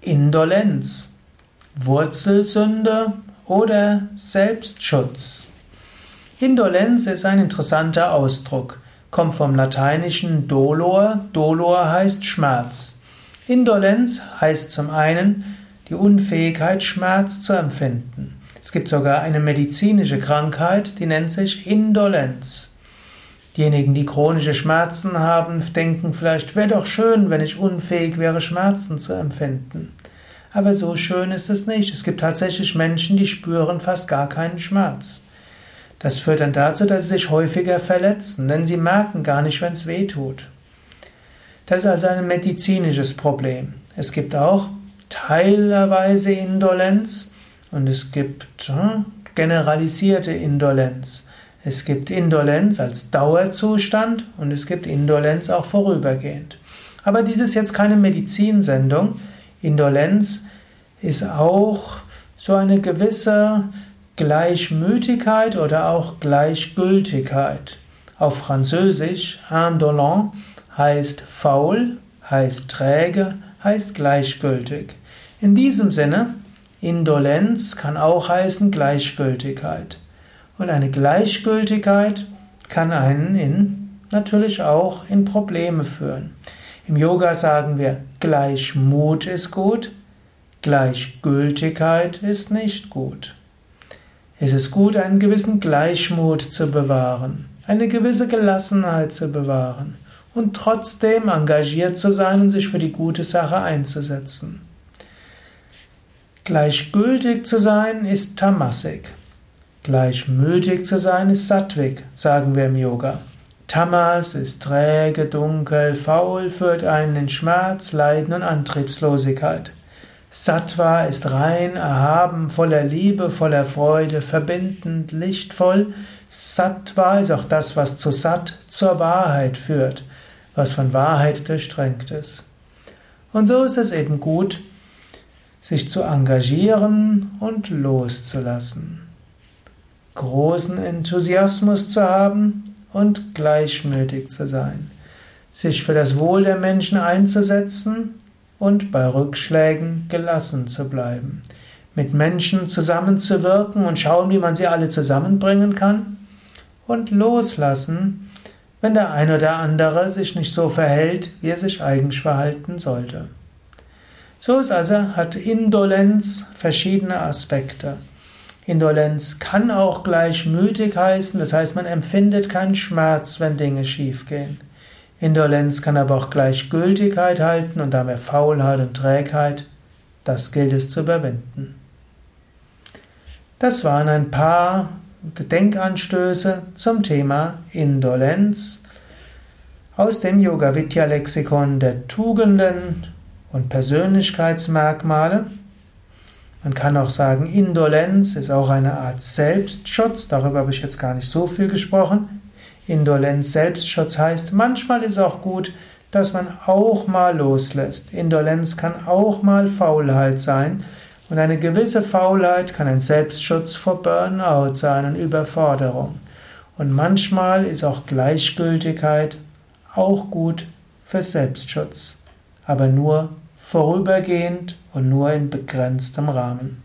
Indolenz, Wurzelsünde oder Selbstschutz. Indolenz ist ein interessanter Ausdruck, kommt vom lateinischen dolor, dolor heißt Schmerz. Indolenz heißt zum einen die Unfähigkeit, Schmerz zu empfinden. Es gibt sogar eine medizinische Krankheit, die nennt sich Indolenz. Diejenigen, die chronische Schmerzen haben, denken vielleicht, wäre doch schön, wenn ich unfähig wäre, Schmerzen zu empfinden. Aber so schön ist es nicht. Es gibt tatsächlich Menschen, die spüren fast gar keinen Schmerz. Das führt dann dazu, dass sie sich häufiger verletzen, denn sie merken gar nicht, wenn es weh tut. Das ist also ein medizinisches Problem. Es gibt auch teilweise Indolenz und es gibt hm, generalisierte Indolenz. Es gibt Indolenz als Dauerzustand und es gibt Indolenz auch vorübergehend. Aber dies ist jetzt keine Medizinsendung. Indolenz ist auch so eine gewisse Gleichmütigkeit oder auch Gleichgültigkeit. Auf Französisch, indolent heißt faul, heißt träge, heißt gleichgültig. In diesem Sinne, Indolenz kann auch heißen Gleichgültigkeit. Und eine Gleichgültigkeit kann einen in, natürlich auch in Probleme führen. Im Yoga sagen wir, Gleichmut ist gut, Gleichgültigkeit ist nicht gut. Es ist gut, einen gewissen Gleichmut zu bewahren, eine gewisse Gelassenheit zu bewahren und trotzdem engagiert zu sein und sich für die gute Sache einzusetzen. Gleichgültig zu sein ist Tamasik. Gleichmütig zu sein ist Sattvik, sagen wir im Yoga. Tamas ist träge, dunkel, faul, führt einen in Schmerz, Leiden und Antriebslosigkeit. Sattva ist rein, erhaben, voller Liebe, voller Freude, verbindend, lichtvoll. Sattva ist auch das, was zu Sat, zur Wahrheit führt, was von Wahrheit durchtränkt ist. Und so ist es eben gut, sich zu engagieren und loszulassen großen Enthusiasmus zu haben und gleichmütig zu sein, sich für das Wohl der Menschen einzusetzen und bei Rückschlägen gelassen zu bleiben, mit Menschen zusammenzuwirken und schauen, wie man sie alle zusammenbringen kann und loslassen, wenn der ein oder andere sich nicht so verhält, wie er sich eigentlich verhalten sollte. So ist also, hat Indolenz verschiedene Aspekte. Indolenz kann auch gleichmütig heißen, das heißt, man empfindet keinen Schmerz, wenn Dinge schiefgehen. Indolenz kann aber auch Gleichgültigkeit halten und damit Faulheit und Trägheit. Das gilt es zu überwinden. Das waren ein paar Gedenkanstöße zum Thema Indolenz aus dem Yoga Vidya Lexikon der Tugenden und Persönlichkeitsmerkmale. Man kann auch sagen, Indolenz ist auch eine Art Selbstschutz. Darüber habe ich jetzt gar nicht so viel gesprochen. Indolenz, Selbstschutz heißt, manchmal ist auch gut, dass man auch mal loslässt. Indolenz kann auch mal Faulheit sein. Und eine gewisse Faulheit kann ein Selbstschutz vor Burnout sein und Überforderung. Und manchmal ist auch Gleichgültigkeit auch gut für Selbstschutz. Aber nur vorübergehend und nur in begrenztem Rahmen.